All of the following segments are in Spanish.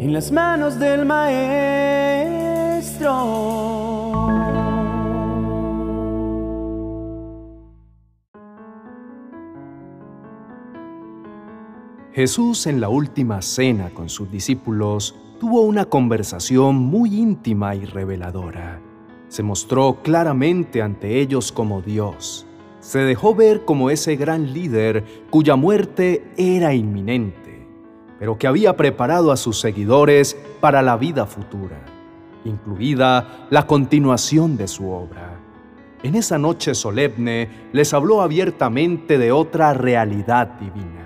en las manos del Maestro. Jesús en la última cena con sus discípulos tuvo una conversación muy íntima y reveladora. Se mostró claramente ante ellos como Dios. Se dejó ver como ese gran líder cuya muerte era inminente, pero que había preparado a sus seguidores para la vida futura, incluida la continuación de su obra. En esa noche solemne les habló abiertamente de otra realidad divina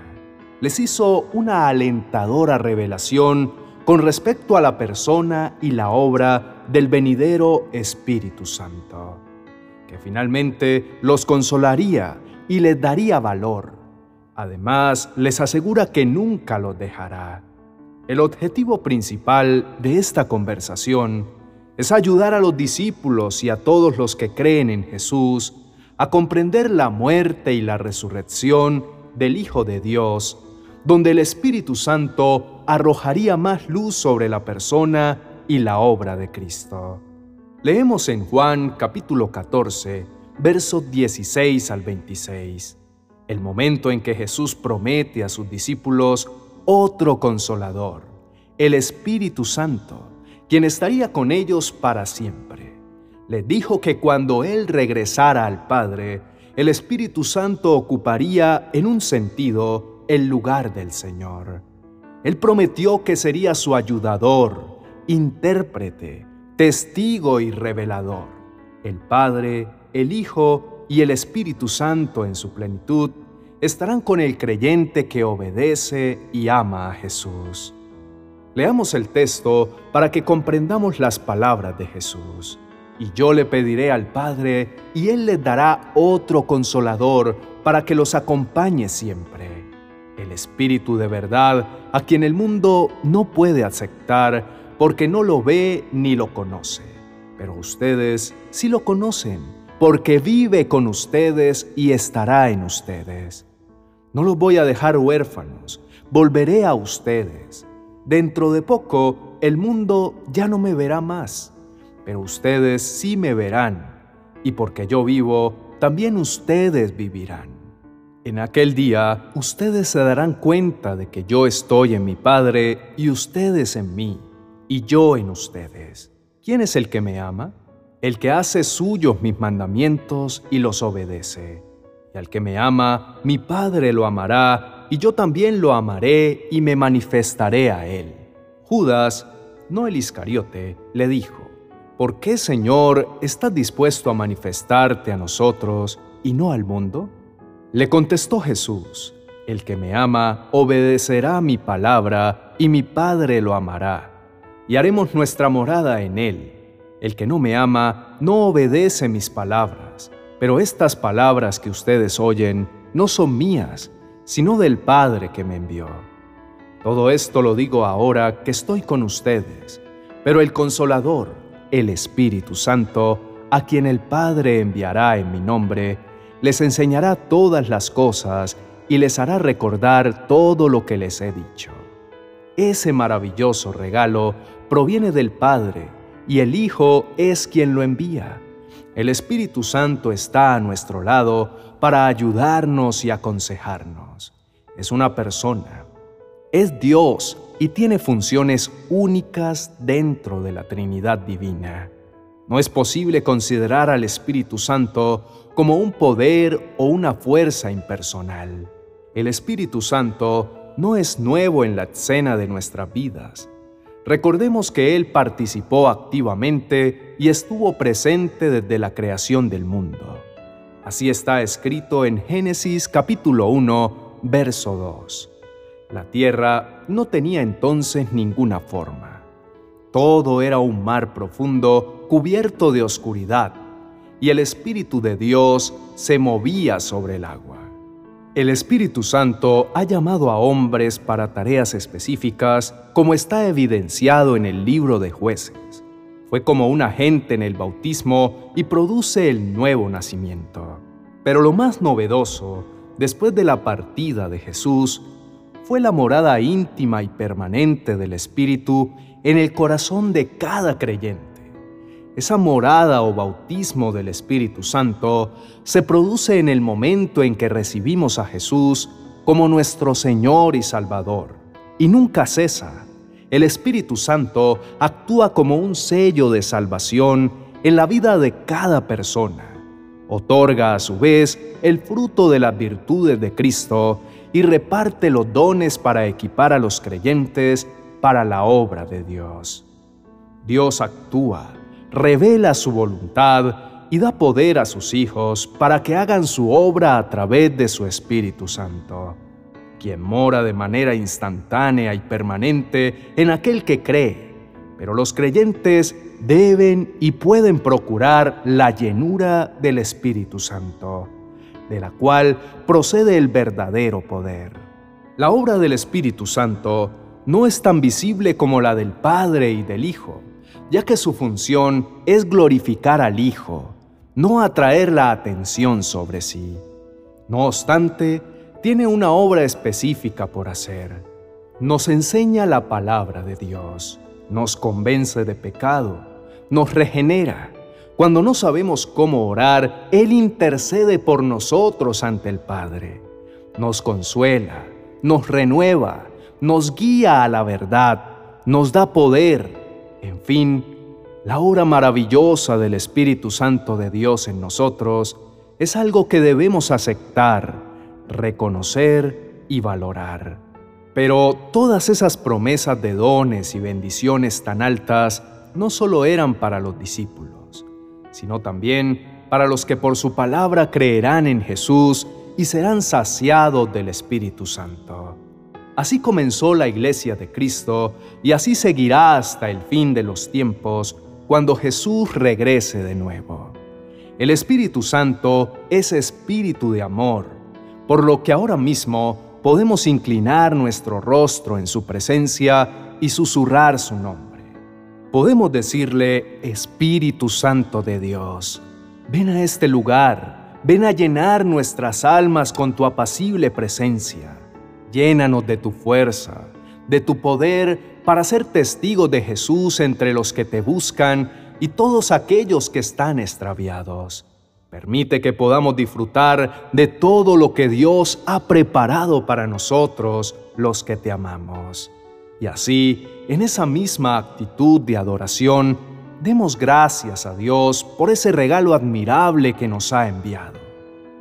les hizo una alentadora revelación con respecto a la persona y la obra del venidero Espíritu Santo, que finalmente los consolaría y les daría valor. Además, les asegura que nunca los dejará. El objetivo principal de esta conversación es ayudar a los discípulos y a todos los que creen en Jesús a comprender la muerte y la resurrección del Hijo de Dios donde el Espíritu Santo arrojaría más luz sobre la persona y la obra de Cristo. Leemos en Juan capítulo 14, versos 16 al 26, el momento en que Jesús promete a sus discípulos otro consolador, el Espíritu Santo, quien estaría con ellos para siempre. Les dijo que cuando Él regresara al Padre, el Espíritu Santo ocuparía en un sentido el lugar del Señor. Él prometió que sería su ayudador, intérprete, testigo y revelador. El Padre, el Hijo y el Espíritu Santo en su plenitud estarán con el creyente que obedece y ama a Jesús. Leamos el texto para que comprendamos las palabras de Jesús. Y yo le pediré al Padre, y Él les dará otro consolador para que los acompañe siempre el Espíritu de verdad, a quien el mundo no puede aceptar porque no lo ve ni lo conoce. Pero ustedes sí lo conocen, porque vive con ustedes y estará en ustedes. No los voy a dejar huérfanos, volveré a ustedes. Dentro de poco el mundo ya no me verá más, pero ustedes sí me verán, y porque yo vivo, también ustedes vivirán. En aquel día ustedes se darán cuenta de que yo estoy en mi Padre y ustedes en mí, y yo en ustedes. ¿Quién es el que me ama? El que hace suyos mis mandamientos y los obedece. Y al que me ama, mi Padre lo amará, y yo también lo amaré y me manifestaré a él. Judas, no el Iscariote, le dijo, ¿por qué, Señor, estás dispuesto a manifestarte a nosotros y no al mundo? Le contestó Jesús, El que me ama obedecerá mi palabra, y mi Padre lo amará, y haremos nuestra morada en él. El que no me ama no obedece mis palabras, pero estas palabras que ustedes oyen no son mías, sino del Padre que me envió. Todo esto lo digo ahora que estoy con ustedes, pero el consolador, el Espíritu Santo, a quien el Padre enviará en mi nombre, les enseñará todas las cosas y les hará recordar todo lo que les he dicho. Ese maravilloso regalo proviene del Padre y el Hijo es quien lo envía. El Espíritu Santo está a nuestro lado para ayudarnos y aconsejarnos. Es una persona. Es Dios y tiene funciones únicas dentro de la Trinidad Divina. No es posible considerar al Espíritu Santo como un poder o una fuerza impersonal. El Espíritu Santo no es nuevo en la escena de nuestras vidas. Recordemos que Él participó activamente y estuvo presente desde la creación del mundo. Así está escrito en Génesis capítulo 1, verso 2. La tierra no tenía entonces ninguna forma. Todo era un mar profundo cubierto de oscuridad y el Espíritu de Dios se movía sobre el agua. El Espíritu Santo ha llamado a hombres para tareas específicas como está evidenciado en el libro de jueces. Fue como un agente en el bautismo y produce el nuevo nacimiento. Pero lo más novedoso, después de la partida de Jesús, fue la morada íntima y permanente del Espíritu en el corazón de cada creyente. Esa morada o bautismo del Espíritu Santo se produce en el momento en que recibimos a Jesús como nuestro Señor y Salvador, y nunca cesa. El Espíritu Santo actúa como un sello de salvación en la vida de cada persona. Otorga a su vez el fruto de las virtudes de Cristo y reparte los dones para equipar a los creyentes para la obra de Dios. Dios actúa, revela su voluntad y da poder a sus hijos para que hagan su obra a través de su Espíritu Santo, quien mora de manera instantánea y permanente en aquel que cree, pero los creyentes deben y pueden procurar la llenura del Espíritu Santo, de la cual procede el verdadero poder. La obra del Espíritu Santo no es tan visible como la del Padre y del Hijo, ya que su función es glorificar al Hijo, no atraer la atención sobre sí. No obstante, tiene una obra específica por hacer. Nos enseña la palabra de Dios, nos convence de pecado, nos regenera. Cuando no sabemos cómo orar, Él intercede por nosotros ante el Padre. Nos consuela, nos renueva, nos guía a la verdad, nos da poder. En fin, la obra maravillosa del Espíritu Santo de Dios en nosotros es algo que debemos aceptar, reconocer y valorar. Pero todas esas promesas de dones y bendiciones tan altas no solo eran para los discípulos, sino también para los que por su palabra creerán en Jesús y serán saciados del Espíritu Santo. Así comenzó la iglesia de Cristo y así seguirá hasta el fin de los tiempos cuando Jesús regrese de nuevo. El Espíritu Santo es espíritu de amor, por lo que ahora mismo podemos inclinar nuestro rostro en su presencia y susurrar su nombre. Podemos decirle, Espíritu Santo de Dios, ven a este lugar, ven a llenar nuestras almas con tu apacible presencia Llénanos de tu fuerza, de tu poder para ser testigos de Jesús entre los que te buscan y todos aquellos que están extraviados. Permite que podamos disfrutar de todo lo que Dios ha preparado para nosotros, los que te amamos. Y así, en esa misma actitud de adoración, demos gracias a Dios por ese regalo admirable que nos ha enviado.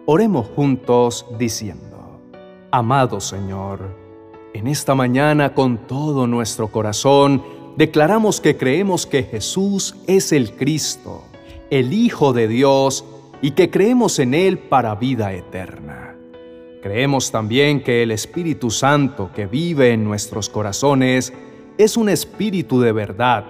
Oremos juntos diciendo, Amado Señor, en esta mañana con todo nuestro corazón declaramos que creemos que Jesús es el Cristo, el Hijo de Dios, y que creemos en Él para vida eterna. Creemos también que el Espíritu Santo que vive en nuestros corazones es un Espíritu de verdad,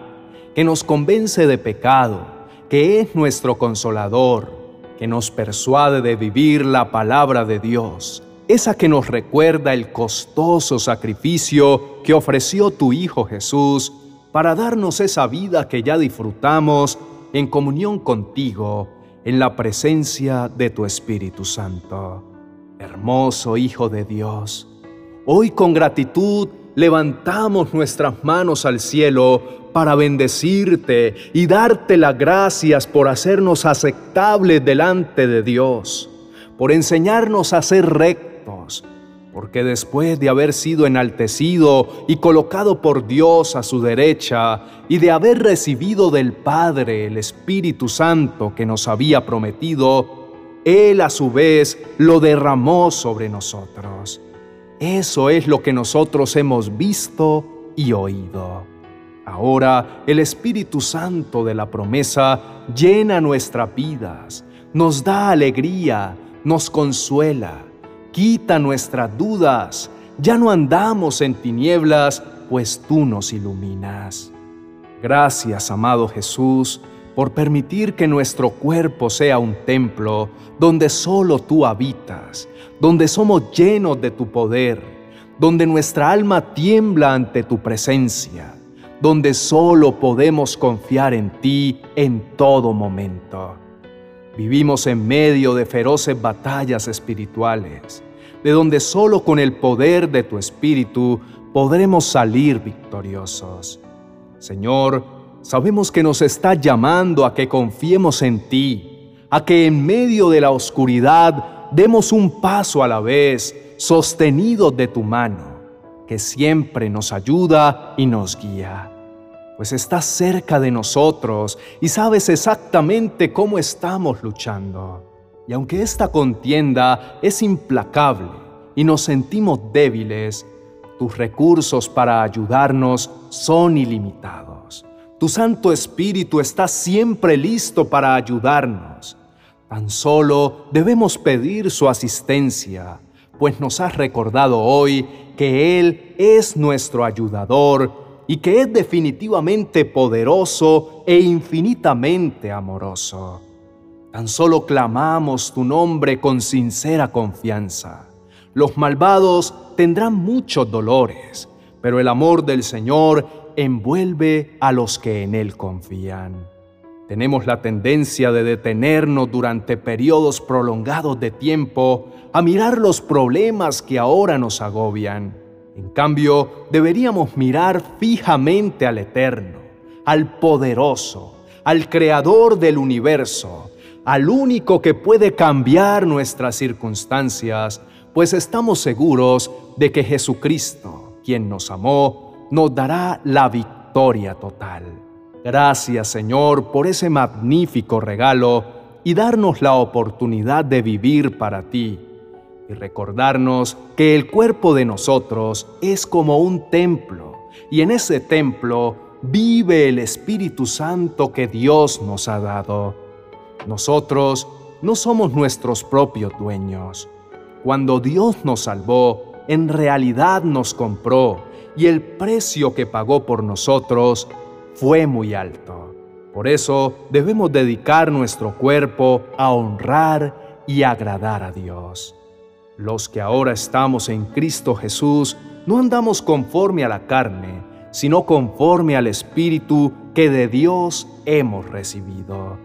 que nos convence de pecado, que es nuestro consolador, que nos persuade de vivir la palabra de Dios esa que nos recuerda el costoso sacrificio que ofreció tu Hijo Jesús para darnos esa vida que ya disfrutamos en comunión contigo, en la presencia de tu Espíritu Santo. Hermoso Hijo de Dios, hoy con gratitud levantamos nuestras manos al cielo para bendecirte y darte las gracias por hacernos aceptables delante de Dios, por enseñarnos a ser rectos porque después de haber sido enaltecido y colocado por Dios a su derecha, y de haber recibido del Padre el Espíritu Santo que nos había prometido, Él a su vez lo derramó sobre nosotros. Eso es lo que nosotros hemos visto y oído. Ahora el Espíritu Santo de la promesa llena nuestras vidas, nos da alegría, nos consuela quita nuestras dudas. Ya no andamos en tinieblas, pues tú nos iluminas. Gracias, amado Jesús, por permitir que nuestro cuerpo sea un templo donde solo tú habitas, donde somos llenos de tu poder, donde nuestra alma tiembla ante tu presencia, donde solo podemos confiar en ti en todo momento. Vivimos en medio de feroces batallas espirituales, de donde solo con el poder de tu Espíritu podremos salir victoriosos. Señor, sabemos que nos está llamando a que confiemos en ti, a que en medio de la oscuridad demos un paso a la vez, sostenidos de tu mano, que siempre nos ayuda y nos guía pues estás cerca de nosotros y sabes exactamente cómo estamos luchando. Y aunque esta contienda es implacable y nos sentimos débiles, tus recursos para ayudarnos son ilimitados. Tu Santo Espíritu está siempre listo para ayudarnos. Tan solo debemos pedir su asistencia, pues nos has recordado hoy que Él es nuestro ayudador y que es definitivamente poderoso e infinitamente amoroso. Tan solo clamamos tu nombre con sincera confianza. Los malvados tendrán muchos dolores, pero el amor del Señor envuelve a los que en Él confían. Tenemos la tendencia de detenernos durante periodos prolongados de tiempo a mirar los problemas que ahora nos agobian en cambio, deberíamos mirar fijamente al Eterno, al poderoso, al Creador del universo, al único que puede cambiar nuestras circunstancias, pues estamos seguros de que Jesucristo, quien nos amó, nos dará la victoria total. Gracias Señor por ese magnífico regalo y darnos la oportunidad de vivir para ti recordarnos que el cuerpo de nosotros es como un templo y en ese templo vive el Espíritu Santo que Dios nos ha dado. Nosotros no somos nuestros propios dueños. Cuando Dios nos salvó, en realidad nos compró y el precio que pagó por nosotros fue muy alto. Por eso debemos dedicar nuestro cuerpo a honrar y agradar a Dios. Los que ahora estamos en Cristo Jesús no andamos conforme a la carne, sino conforme al Espíritu que de Dios hemos recibido.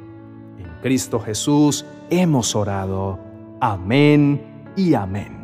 En Cristo Jesús hemos orado. Amén y amén.